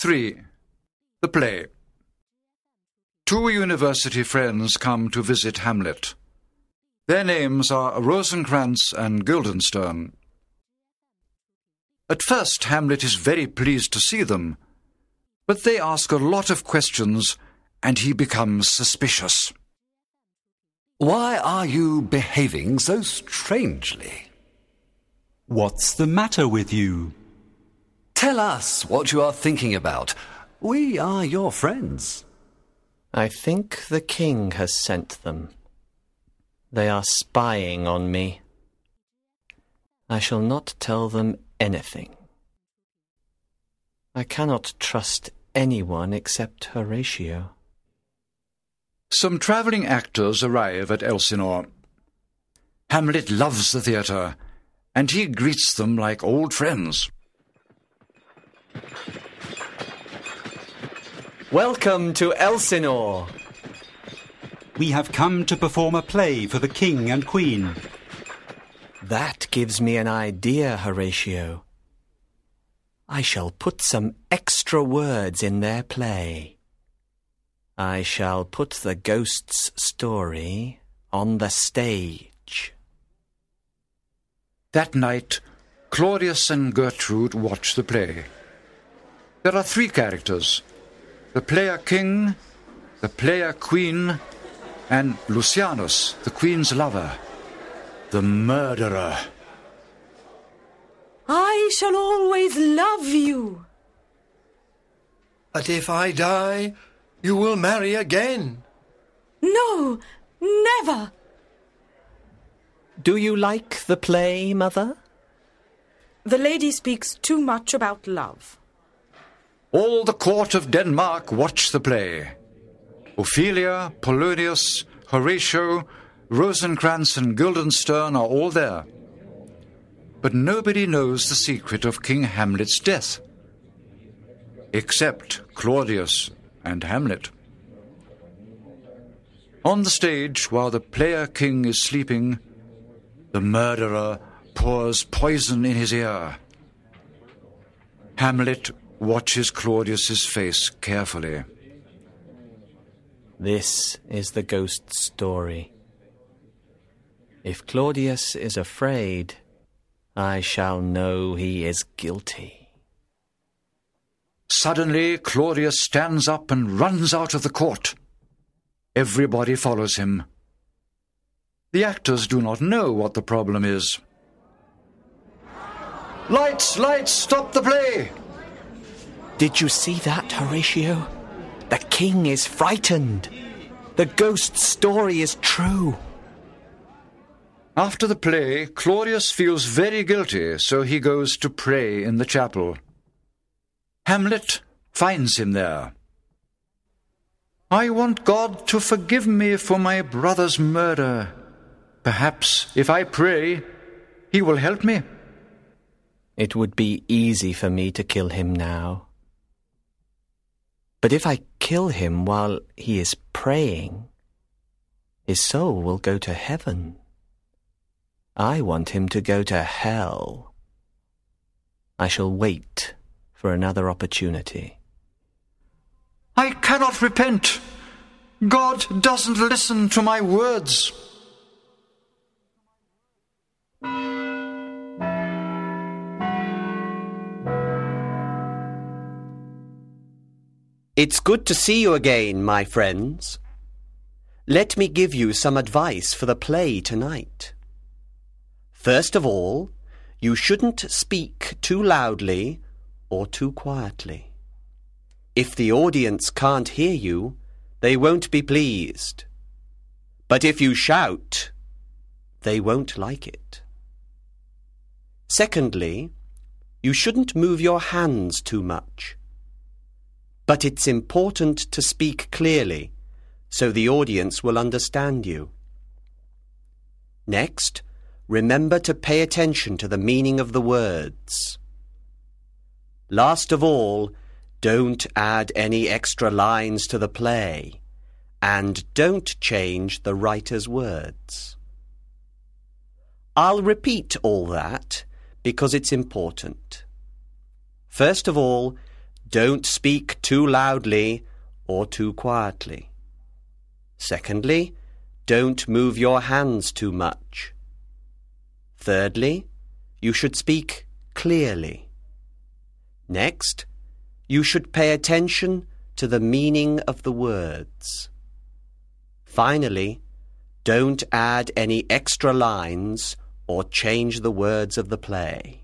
3. The play. Two university friends come to visit Hamlet. Their names are Rosencrantz and Guildenstern. At first, Hamlet is very pleased to see them, but they ask a lot of questions and he becomes suspicious. Why are you behaving so strangely? What's the matter with you? Tell us what you are thinking about. We are your friends. I think the king has sent them. They are spying on me. I shall not tell them anything. I cannot trust anyone except Horatio. Some travelling actors arrive at Elsinore. Hamlet loves the theatre, and he greets them like old friends. Welcome to Elsinore. We have come to perform a play for the king and queen. That gives me an idea, Horatio. I shall put some extra words in their play. I shall put the ghost's story on the stage. That night, Claudius and Gertrude watch the play. There are three characters the player king, the player queen, and Lucianus, the queen's lover, the murderer. I shall always love you. But if I die, you will marry again. No, never. Do you like the play, Mother? The lady speaks too much about love. All the court of Denmark watch the play. Ophelia, Polonius, Horatio, Rosencrantz, and Guildenstern are all there. But nobody knows the secret of King Hamlet's death. Except Claudius and Hamlet. On the stage, while the player king is sleeping, the murderer pours poison in his ear. Hamlet watches Claudius's face carefully. This is the ghost's story. If Claudius is afraid, I shall know he is guilty. Suddenly, Claudius stands up and runs out of the court. Everybody follows him. The actors do not know what the problem is. Lights, lights, stop the play! Did you see that, Horatio? The king is frightened. The ghost's story is true. After the play, Claudius feels very guilty, so he goes to pray in the chapel. Hamlet finds him there. I want God to forgive me for my brother's murder. Perhaps if I pray, he will help me. It would be easy for me to kill him now. But if I kill him while he is praying, his soul will go to heaven. I want him to go to hell. I shall wait for another opportunity. I cannot repent. God doesn't listen to my words. It's good to see you again, my friends. Let me give you some advice for the play tonight. First of all, you shouldn't speak too loudly or too quietly. If the audience can't hear you, they won't be pleased. But if you shout, they won't like it. Secondly, you shouldn't move your hands too much. But it's important to speak clearly so the audience will understand you. Next, remember to pay attention to the meaning of the words. Last of all, don't add any extra lines to the play, and don't change the writer's words. I'll repeat all that because it's important. First of all, don't speak too loudly or too quietly. Secondly, don't move your hands too much. Thirdly, you should speak clearly. Next, you should pay attention to the meaning of the words. Finally, don't add any extra lines or change the words of the play.